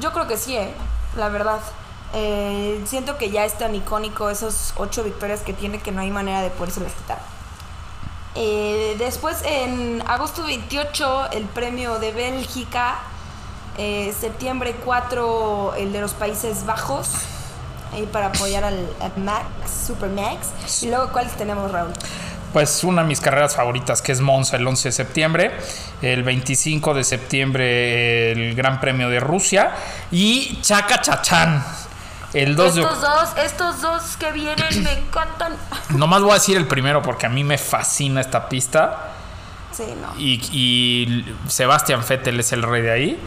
Yo creo que sí, eh, la verdad. Eh, siento que ya es tan icónico esos ocho victorias que tiene que no hay manera de poderse las quitar. Eh, después, en agosto 28, el premio de Bélgica. Eh, septiembre 4, el de los Países Bajos. Ahí para apoyar al, Max, Super Max. Y luego, ¿cuáles tenemos, Raúl? Pues una de mis carreras favoritas, que es Monza el 11 de septiembre, el 25 de septiembre el Gran Premio de Rusia y Chaca Chachán. El 2 de Estos dos, estos dos que vienen me encantan. Nomás voy a decir el primero porque a mí me fascina esta pista Sí, no. y, y Sebastián Vettel es el rey de ahí.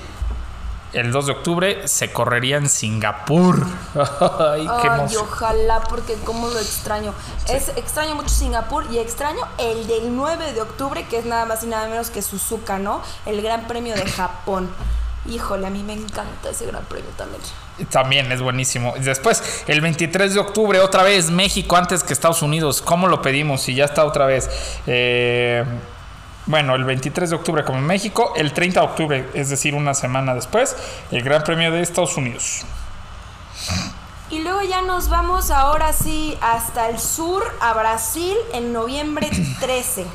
El 2 de octubre se correría en Singapur. Ay, qué Ay, ojalá, porque como lo extraño. Es extraño mucho Singapur y extraño el del 9 de octubre, que es nada más y nada menos que Suzuka, ¿no? El Gran Premio de Japón. Híjole, a mí me encanta ese Gran Premio también. También es buenísimo. Después, el 23 de octubre, otra vez México antes que Estados Unidos. ¿Cómo lo pedimos? Si ya está otra vez. Eh, bueno, el 23 de octubre como en México. El 30 de octubre, es decir, una semana después, el Gran Premio de Estados Unidos. Y luego ya nos vamos ahora sí hasta el sur, a Brasil, en noviembre 13.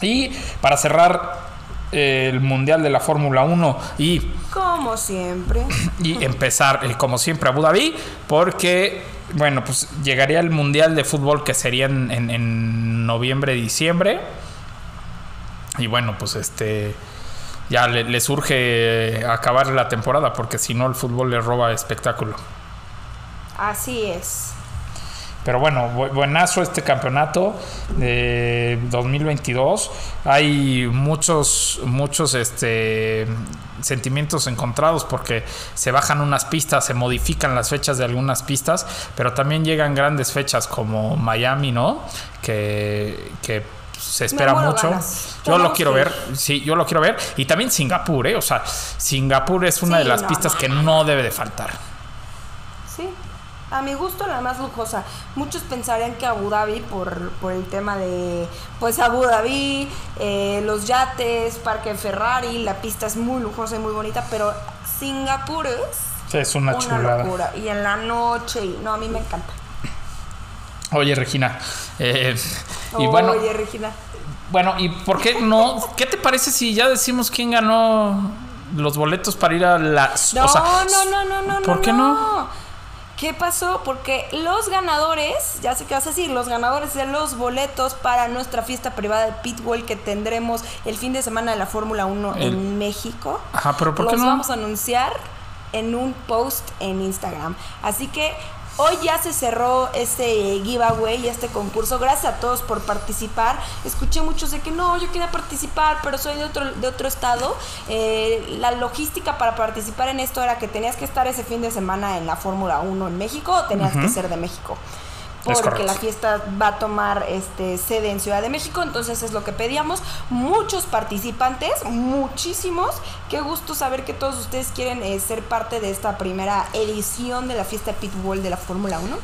Y para cerrar el Mundial de la Fórmula 1 y, Como siempre. y empezar, eh, como siempre, Abu Dhabi, porque, bueno, pues llegaría el Mundial de Fútbol que sería en, en- en noviembre, diciembre. Y bueno, pues este ya le, le surge acabar la temporada porque si no el fútbol le roba espectáculo. Así es. Pero bueno, bu- buenazo este campeonato de 2022. Hay muchos, muchos este, sentimientos encontrados porque se bajan unas pistas, se modifican las fechas de algunas pistas, pero también llegan grandes fechas como Miami, ¿no? Que, que se espera mucho. ganas. Yo lo quiero ver, sí, yo lo quiero ver. Y también Singapur, ¿eh? O sea, Singapur es una Sí, de las no, pistas no, que no debe de faltar. A mi gusto la más lujosa. Muchos pensarían que Abu Dhabi por, por el tema de pues Abu Dhabi, eh, los yates, Parque Ferrari, la pista es muy lujosa y muy bonita, pero Singapur es es una, una chulada. locura. Y en la noche, y, no, a mí me encanta. Oye, Regina. eh, y bueno, Oye, Regina. bueno, ¿y por qué no? ¿Qué te parece si ya decimos quién ganó los boletos para ir a la... No, o sea, no, no, no, no, ¿Por no, qué no? ¿Qué pasó? Porque los ganadores, ya sé qué vas a decir, los ganadores de los boletos para nuestra fiesta privada de Pitbull que tendremos el fin de semana de la Fórmula 1 El- en México. Ajá, pero ¿por qué los no? vamos a anunciar en un post en Instagram. Así que hoy ya se cerró este giveaway, este concurso. Gracias a todos por participar. Escuché muchos de que no, yo quería participar, pero soy de otro, de otro estado. Eh, la logística para participar en esto era que tenías que estar ese fin de semana en la Fórmula 1 en México o tenías que ser de México. Porque la fiesta va a tomar este sede en Ciudad de México, entonces es lo que pedíamos. Muchos participantes, muchísimos. Qué gusto saber que todos ustedes quieren eh, ser parte de esta primera edición de la fiesta Pitbull de la Fórmula 1.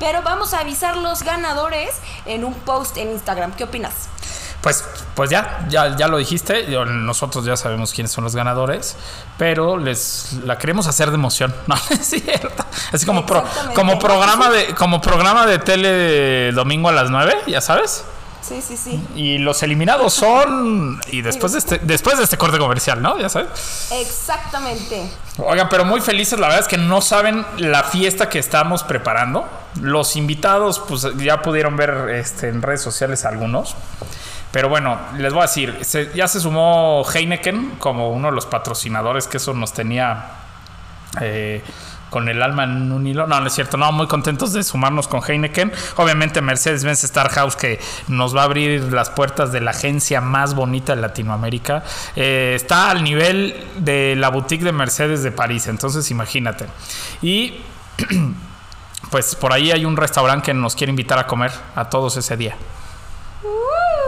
Pero vamos a avisar los ganadores en un post en Instagram. ¿Qué opinas? Pues, pues ya, ya, ya lo dijiste. nosotros ya sabemos quiénes son los ganadores. Pero les la queremos hacer de emoción. No, es cierto. Así como, pro- como programa de, como programa de tele de domingo a las 9, ya sabes. Sí, sí, sí. Y los eliminados son. Y después de este, después de este corte comercial, ¿no? Ya sabes. Exactamente. Oigan, pero muy felices, la verdad es que no saben la fiesta que estamos preparando. Los invitados, pues ya pudieron ver este, en redes sociales algunos. Pero bueno, les voy a decir, ya se sumó Heineken como uno de los patrocinadores que eso nos tenía eh, con el alma en un hilo. No, no es cierto, no, muy contentos de sumarnos con Heineken. Obviamente Mercedes-Benz Star House que nos va a abrir las puertas de la agencia más bonita de Latinoamérica. Eh, está al nivel de la boutique de Mercedes de París, entonces imagínate. Y pues por ahí hay un restaurante que nos quiere invitar a comer a todos ese día.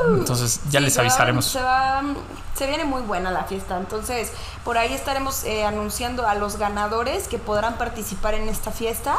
Entonces ya Sí, les avisaremos. Se, va- se viene muy buena la fiesta. Entonces, por ahí estaremos eh, anunciando a los ganadores que podrán participar en esta fiesta.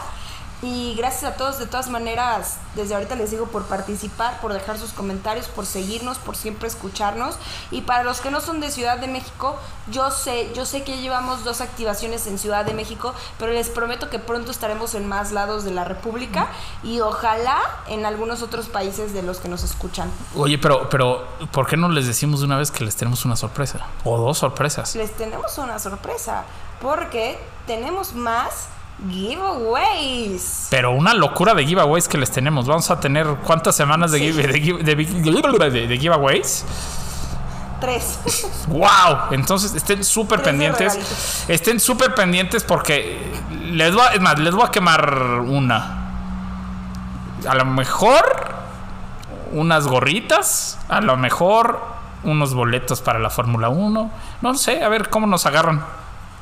Y gracias a todos, de todas maneras, desde ahorita les digo por participar, por dejar sus comentarios, por seguirnos, por siempre escucharnos. Y para los que no son de Ciudad de México, yo sé, yo sé que llevamos dos activaciones en Ciudad de México, pero les prometo que pronto estaremos en más lados de la República y ojalá en algunos otros países de los que nos escuchan. Oye, pero, pero, ¿por qué no les decimos de una vez que les tenemos una sorpresa? O dos sorpresas. les tenemos una sorpresa porque tenemos más giveaways. Pero una locura de giveaways que les tenemos. Vamos a tener cuántas semanas de, give- de, give- de, de- de giveaways. Tres. ¡Wow! Entonces estén súper pendientes. Estén súper pendientes porque les voy a, es más, les voy a quemar una. A lo mejor unas gorritas. A lo mejor unos boletos para la Fórmula 1. No sé, a ver cómo nos agarran.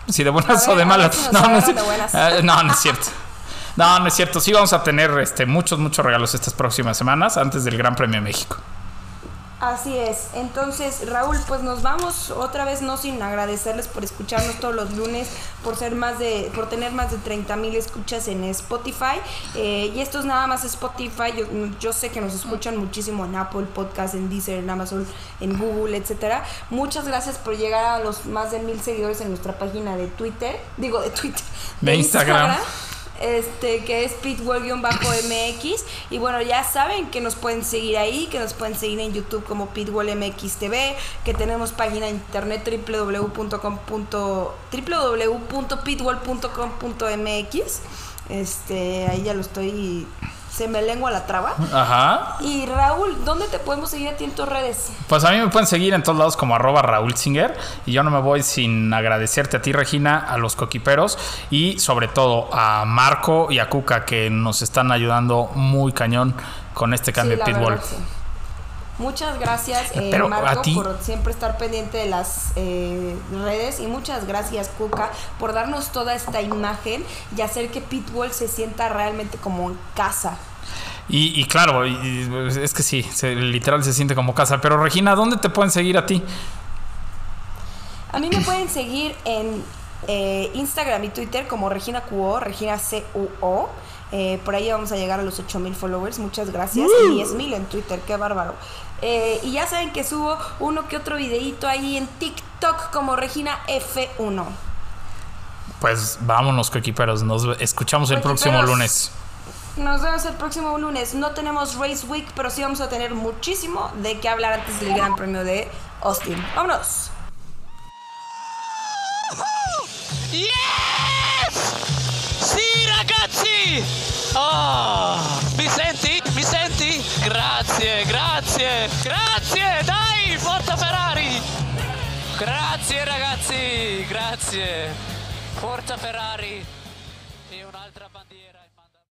Si de buenas o de malas. nos no, no, es, no, no cierto. No, no es cierto. Sí vamos a tener este, muchos, muchos regalos estas próximas semanas antes del Gran Premio de México. Así es. Entonces, Raúl, pues nos vamos otra vez, no sin agradecerles por escucharnos todos los lunes, por ser más de, por tener más de 30 mil escuchas en Spotify. Eh, y esto es nada más Spotify. Yo, yo sé que nos escuchan muchísimo en Apple Podcast, en Deezer, en Amazon, en Google, etcétera. Muchas gracias por llegar a los más de mil seguidores en nuestra página de Twitter. Digo, de Twitter. De Instagram. Este, que es pitwall-mx. Y bueno, ya saben que nos pueden seguir ahí, que nos pueden seguir en YouTube como pitwallmx TV, que tenemos página de internet www.pitwall.com.mx. Este, ahí ya lo estoy se me lengua la traba. Ajá. Y Raúl, ¿dónde te podemos seguir a ti en tus redes? Pues a mí me pueden seguir en todos lados como arroba Raúl Singer. Y yo no me voy sin agradecerte a ti, Regina, a los coquiperos y sobre todo a Marco y a Cuca que nos están ayudando muy cañón con este cambio Sí, de pitbull. verdad, sí. Muchas gracias, eh, Marco, por siempre estar pendiente de las eh, redes. Y muchas gracias, Cuca, por darnos toda esta imagen y hacer que Pitbull se sienta realmente como en casa. Y, y claro, y- y es que sí, se- literal se siente como casa. Pero Regina, ¿dónde te pueden seguir a ti? A mí me pueden seguir en eh, Instagram y Twitter como Regina QO, Regina CUO. Eh, por ahí vamos a llegar a los 8000 followers, muchas gracias. Y 10000 en Twitter, qué bárbaro. Eh, y ya saben que subo uno que otro videito ahí en TikTok como Regina F1. Pues vámonos, coquiperos. Nos escuchamos el próximo lunes. Nos vemos el próximo lunes. No tenemos Race Week, pero sí vamos a tener muchísimo de qué hablar antes del Gran Premio de Austin. ¡Vámonos! Yes! Sì, ragazzi! Oh, mi senti? Mi senti? Grazie, grazie, grazie! Dai, forza Ferrari! Grazie ragazzi, grazie! Forza Ferrari!